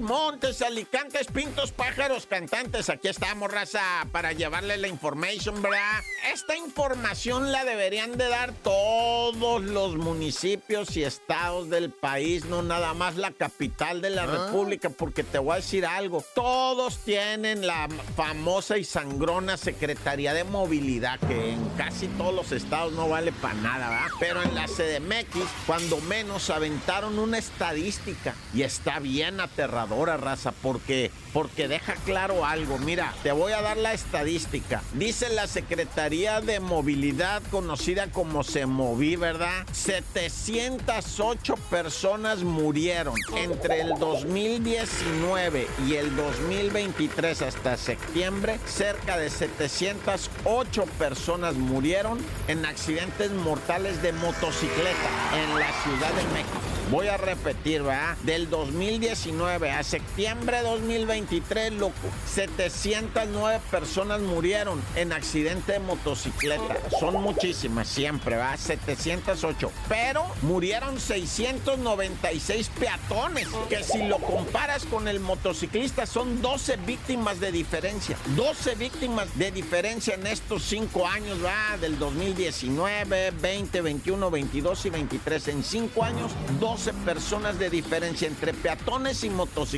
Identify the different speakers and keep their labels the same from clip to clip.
Speaker 1: montes, alicantes, pintos, pájaros, cantantes. Aquí estamos, raza, para llevarle la información, ¿verdad? Esta información la deberían de dar todos los municipios y estados del país, no nada más la capital de la
Speaker 2: Ah.
Speaker 1: República, porque te voy a decir algo. Todos tienen la famosa y sangrona Secretaría de Movilidad, que en casi todos los estados no vale para nada, ¿verdad? Pero en la CDMX, cuando menos aventaron una estadística y está bien aterradora, raza, porque porque deja claro algo. Mira, te voy a dar la estadística. Dice la Secretaría de Movilidad, conocida como SEMOVI, ¿verdad? 708 personas murieron entre el 2019 y el 2023 hasta septiembre. Cerca de 708 personas murieron en accidentes mortales de motocicleta en la Ciudad de México. Voy a repetir, ¿verdad? Del 2019 a septiembre de 2023, loco, 709 personas murieron en accidente de motocicleta. Son muchísimas siempre, ¿verdad? 708. Pero murieron 696 peatones, que si lo comparas con el motociclista son 12 víctimas de diferencia. 12 víctimas de diferencia en estos 5 años, ¿verdad? Del 2019, 20, 21, 22 y 23. En 5 años, 12 personas de diferencia entre peatones y motociclistas.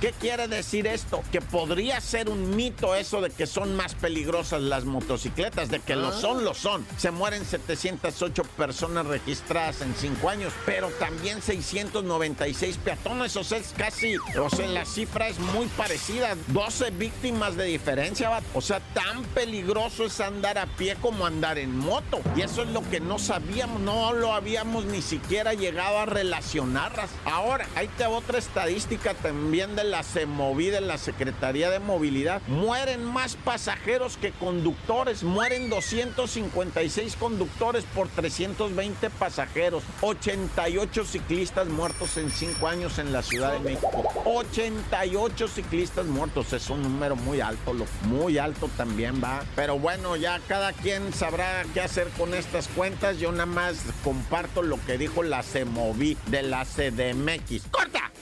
Speaker 1: ¿Qué quiere decir esto? Que podría ser un mito eso de que son más peligrosas las motocicletas, de que lo son, lo son. Se mueren 708 personas registradas en 5 años, pero también 696 peatones, o sea, es casi, o sea, la cifra es muy parecida. 12 víctimas de diferencia, va. o sea, tan peligroso es andar a pie como andar en moto. Y eso es lo que no sabíamos, no lo habíamos ni siquiera llegado a relacionar. Ahora, ahí te va otra estadística también de la CEMOVI, de la Secretaría de Movilidad. Mueren más pasajeros que conductores. Mueren 256 conductores por 320 pasajeros. 88 ciclistas muertos en 5 años en la Ciudad de México. 88 ciclistas muertos. Es un número muy alto, muy alto también va. Pero bueno, ya cada quien sabrá qué hacer con estas cuentas. Yo nada más comparto lo que dijo la CEMOVI de la CDMX. ¡Corta!